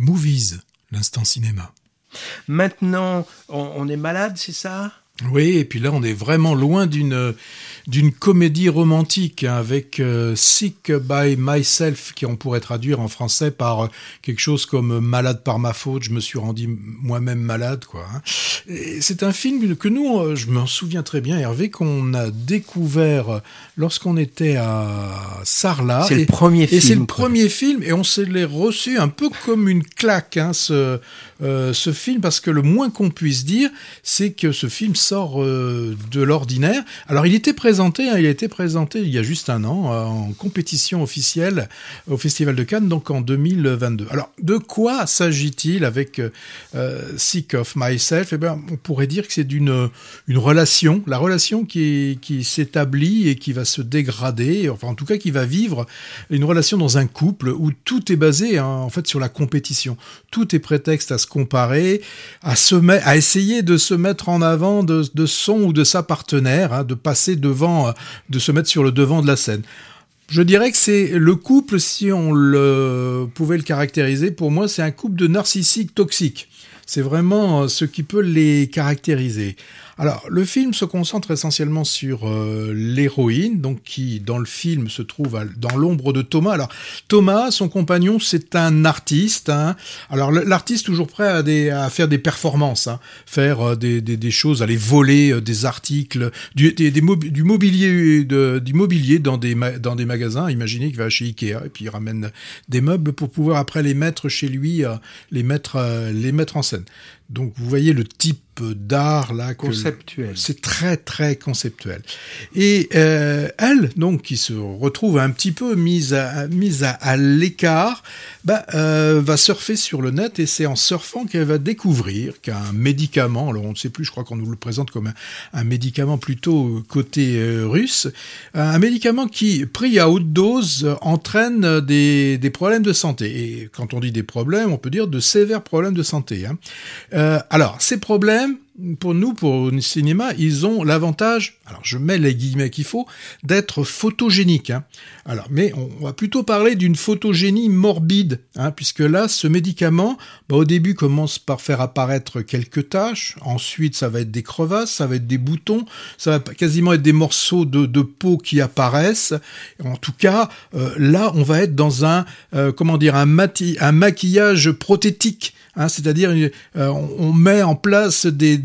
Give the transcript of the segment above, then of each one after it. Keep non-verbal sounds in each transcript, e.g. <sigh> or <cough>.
Movies, l'instant cinéma. Maintenant, on, est malade, c'est ça? Oui, et puis là, on est vraiment loin d'une d'une comédie romantique hein, avec euh, Sick by Myself, qui on pourrait traduire en français par euh, quelque chose comme Malade par ma faute, je me suis rendu moi-même malade, quoi. Hein. C'est un film que nous, euh, je m'en souviens très bien, Hervé, qu'on a découvert lorsqu'on était à Sarlat. C'est le premier film. Et c'est le premier film, et on s'est reçu un peu comme une claque, hein, ce, ce film, parce que le moins qu'on puisse dire, c'est que ce film sort de l'ordinaire. Alors, il était Hein, il a été présenté il y a juste un an euh, en compétition officielle au Festival de Cannes, donc en 2022. Alors, de quoi s'agit-il avec euh, euh, Sick of Myself? Eh bien, on pourrait dire que c'est d'une une relation, la relation qui, qui s'établit et qui va se dégrader, enfin en tout cas qui va vivre une relation dans un couple où tout est basé hein, en fait sur la compétition. Tout est prétexte à se comparer, à essayer de se mettre en avant de, de son ou de sa partenaire, hein, de passer devant euh, de se mettre sur le devant de la scène. Je dirais que c'est le couple, si on le pouvait le caractériser, pour moi, c'est un couple de narcissiques toxiques. C'est vraiment euh, ce qui peut les caractériser. Alors, le film se concentre essentiellement sur euh, l'héroïne, donc qui, dans le film, se trouve dans l'ombre de Thomas. Alors, Thomas, son compagnon, c'est un artiste. Hein. Alors, l'artiste toujours prêt à, faire des performances, hein. faire euh, des, choses, aller voler euh, des articles, du, des, du mobilier dans des, dans des magasins. Imaginez qu'il va chez Ikea et puis il ramène des meubles pour pouvoir après les mettre chez lui, les mettre, les mettre en scène. Donc vous voyez le type d'art là conceptuel. C'est très très conceptuel. Et euh, elle donc qui se retrouve un petit peu mise à mise à, l'écart, bah, euh, va surfer sur le net et c'est en surfant qu'elle va découvrir qu'un médicament, alors on ne sait plus, je crois qu'on nous le présente comme un, médicament plutôt côté euh, russe, un médicament qui pris à haute dose entraîne des, des problèmes de santé. Et quand on dit des problèmes, on peut dire de sévères problèmes de santé. Hein. Euh, alors, ces problèmes, pour nous, pour le cinéma, ils ont l'avantage, alors je mets les guillemets qu'il faut, d'être photogéniques. Hein. Alors, mais on va plutôt parler d'une photogénie morbide, hein, puisque là, ce médicament, bah, au début, commence par faire apparaître quelques taches, ensuite, ça va être des crevasses, ça va être des boutons, ça va quasiment être des morceaux de, peau qui apparaissent. En tout cas, euh, là, on va être dans un, euh, comment dire, un, un maquillage prothétique Hein, c'est-à-dire, euh, on, met en place des,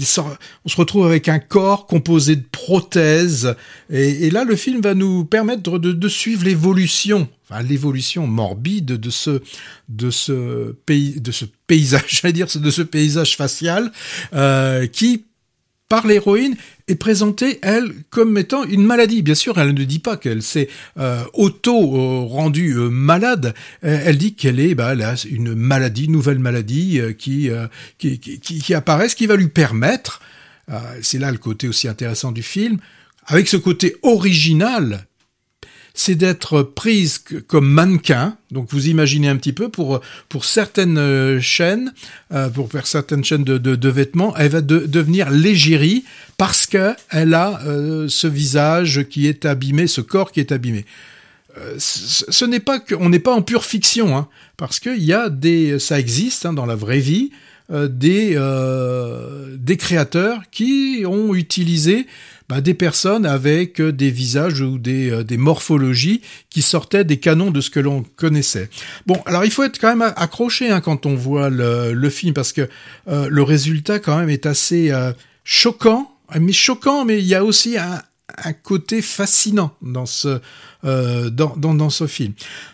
on se retrouve avec un corps composé de prothèses, et, là, le film va nous permettre de, suivre l'évolution, enfin, l'évolution morbide de ce, de ce pays, de ce paysage, <laughs> j'allais dire, de ce paysage facial, euh, qui par l'héroïne est présentée, elle, comme étant une maladie. Bien sûr, elle ne dit pas qu'elle s'est euh, auto-rendue euh, malade. Elle dit qu'elle est bah, là, une maladie, nouvelle maladie euh, qui, qui, qui, qui, apparaît, ce qui va lui permettre, c'est là le côté aussi intéressant du film, avec ce côté original c'est d'être prise comme mannequin. Donc vous imaginez un petit peu pour pour certaines euh, chaînes, euh, pour faire certaines chaînes de, vêtements, elle va devenir légérie parce que elle a euh, ce visage qui est abîmé, ce corps qui est abîmé. ce, n'est que, on n'est pas en pure fiction, hein, parce qu'il y a des, ça existe hein, dans la vraie vie, des créateurs qui ont utilisé bah, des personnes avec euh, des visages ou des, euh, des, morphologies qui sortaient des canons de ce que l'on connaissait. Bon, alors il faut être quand même accroché hein, quand on voit le, le film parce que euh, le résultat quand même est assez choquant, mais choquant, mais il y a aussi un, un côté fascinant dans ce dans, dans, dans, ce film.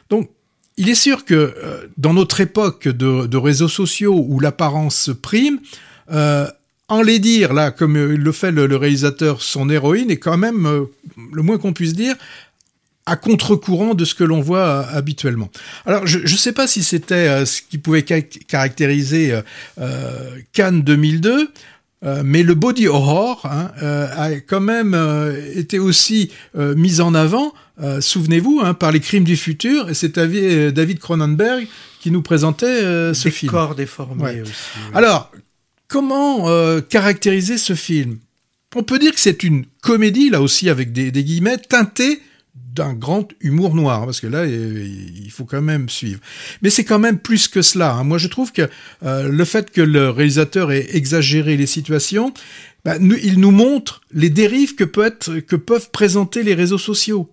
Donc il est sûr que dans notre époque de, de réseaux sociaux où l'apparence prime, euh, en les dire, là, comme le fait le, réalisateur, son héroïne est quand même, euh, le moins qu'on puisse dire, à contre-courant de ce que l'on voit euh, habituellement. Alors, je ne sais pas si c'était euh, ce qui pouvait caractériser Cannes 2002, mais le body horror hein, a quand même été aussi mis en avant, souvenez-vous, hein, par les crimes du futur, et c'est David Cronenberg qui nous présentait ce film. corps déformés aussi. Alors, Comment euh, caractériser ce film? On peut dire que c'est une comédie, là aussi avec des, guillemets, teintée d'un grand humour noir, parce que là, il faut quand même suivre. Mais c'est quand même plus que cela. Hein. Moi, je trouve que euh, le fait que le réalisateur ait exagéré les situations, bah, il nous montre les dérives que, peut être, que peuvent présenter les réseaux sociaux.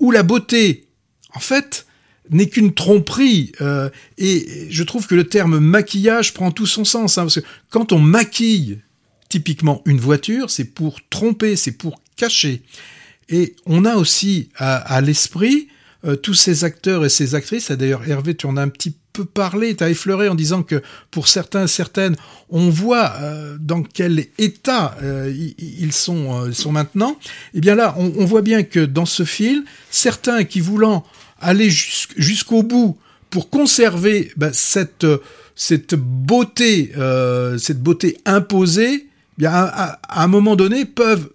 Où la beauté, en fait, n'est qu'une tromperie. Euh, et je trouve que le terme maquillage prend tout son sens. Hein, parce que quand on maquille typiquement une voiture, c'est pour tromper, c'est pour cacher. Et on a aussi à, l'esprit euh, tous ces acteurs et ces actrices. D'ailleurs, Hervé, tu en as un petit peu parlé, tu as effleuré en disant que pour certains, certaines, on voit euh, dans quel état euh, ils, sont, sont maintenant. Et eh bien là, on, voit bien que dans ce film, certains qui voulant aller jusqu'au bout pour conserver bah, cette, beauté, cette beauté imposée, eh bien à, un moment donné peuvent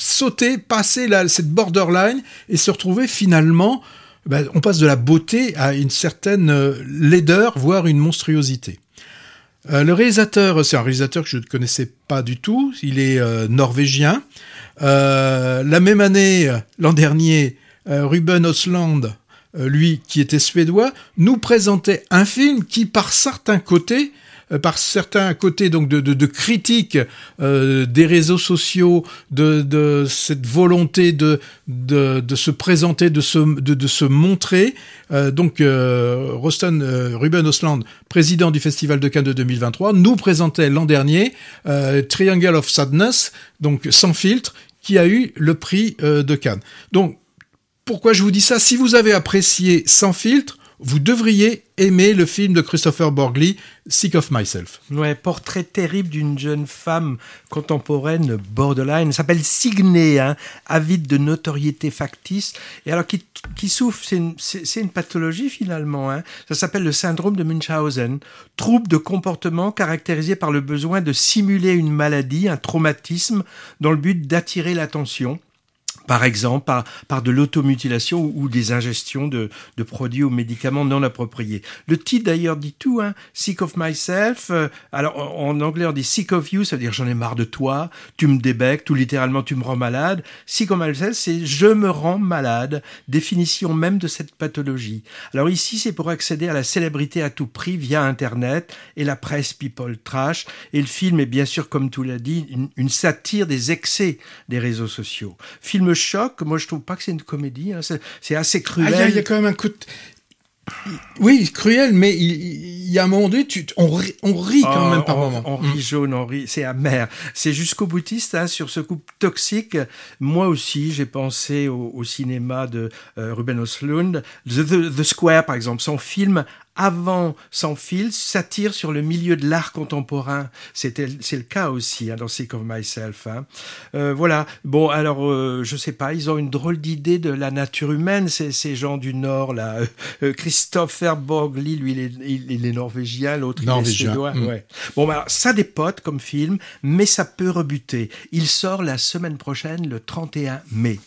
sauter, passer cette borderline et se retrouver finalement, ben, on passe de la beauté à une certaine euh, laideur, voire une monstruosité. Euh, le réalisateur, c'est un réalisateur que je ne connaissais pas du tout, il est euh, norvégien. la même année, l'an dernier, Ruben Osland, lui qui était suédois, nous présentait un film qui, par certains côtés, euh, par certains côtés donc de, de, de critique euh, des réseaux sociaux, de, de cette volonté de, de, se présenter, de se, de, se montrer. Euh, donc euh, euh, Ruben Osland, président du Festival de Cannes de 2023, nous présentait l'an dernier Triangle of Sadness, donc sans filtre, qui a eu le prix de Cannes. Donc pourquoi je vous dis ça. Si vous avez apprécié Sans filtre, vous devriez aimer le film de Christopher Borgli, Sick of Myself. Ouais, portrait terrible d'une jeune femme contemporaine borderline, s'appelle Signe, hein, avide de notoriété factice, et alors qui, qui souffre, c'est une, une, pathologie finalement, hein. ça s'appelle le syndrome de Munchausen, trouble de comportement caractérisé par le besoin de simuler une maladie, un traumatisme, dans le but d'attirer l'attention par exemple par, par de l'automutilation ou, des ingestions de, de, produits ou médicaments non appropriés. Le titre d'ailleurs dit tout, hein, Sick of Myself. Euh, alors en, anglais on dit Sick of You, ça veut dire j'en ai marre de toi, tu me débectes ou littéralement tu me rends malade. Sick of Myself, c'est je me rends malade, définition même de cette pathologie. Alors ici c'est pour accéder à la célébrité à tout prix via Internet et la presse people trash. Et le film est bien sûr, comme tu l'as dit, une, une satire des excès des réseaux sociaux. Film choc. Moi, je trouve pas que c'est une comédie. Hein. C'est assez cruel. Ah, il y, a quand même un coup de... Oui, cruel, mais il, y a un moment donné, tu, on, rit, on rit quand même par moment. On rit mm. jaune, on rit, c'est amer. C'est jusqu'au boutiste hein, sur ce couple toxique. Moi aussi, j'ai pensé au, cinéma de euh, Ruben Oslund, The, Square par exemple, son film avant sans fil s'attire sur le milieu de l'art contemporain. C'est le cas aussi hein, dans Sick of Myself. Hein. Euh, voilà. Bon, alors euh, je sais pas, ils ont une drôle d'idée de la nature humaine, ces, ces gens du Nord là. Euh, Christopher Borgli, lui, il est, il, est norvégien, l'autre il est suédois. Mm. Ouais. Bon, bah, ça dépote comme film, mais ça peut rebuter. Il sort la semaine prochaine, le 31 mai.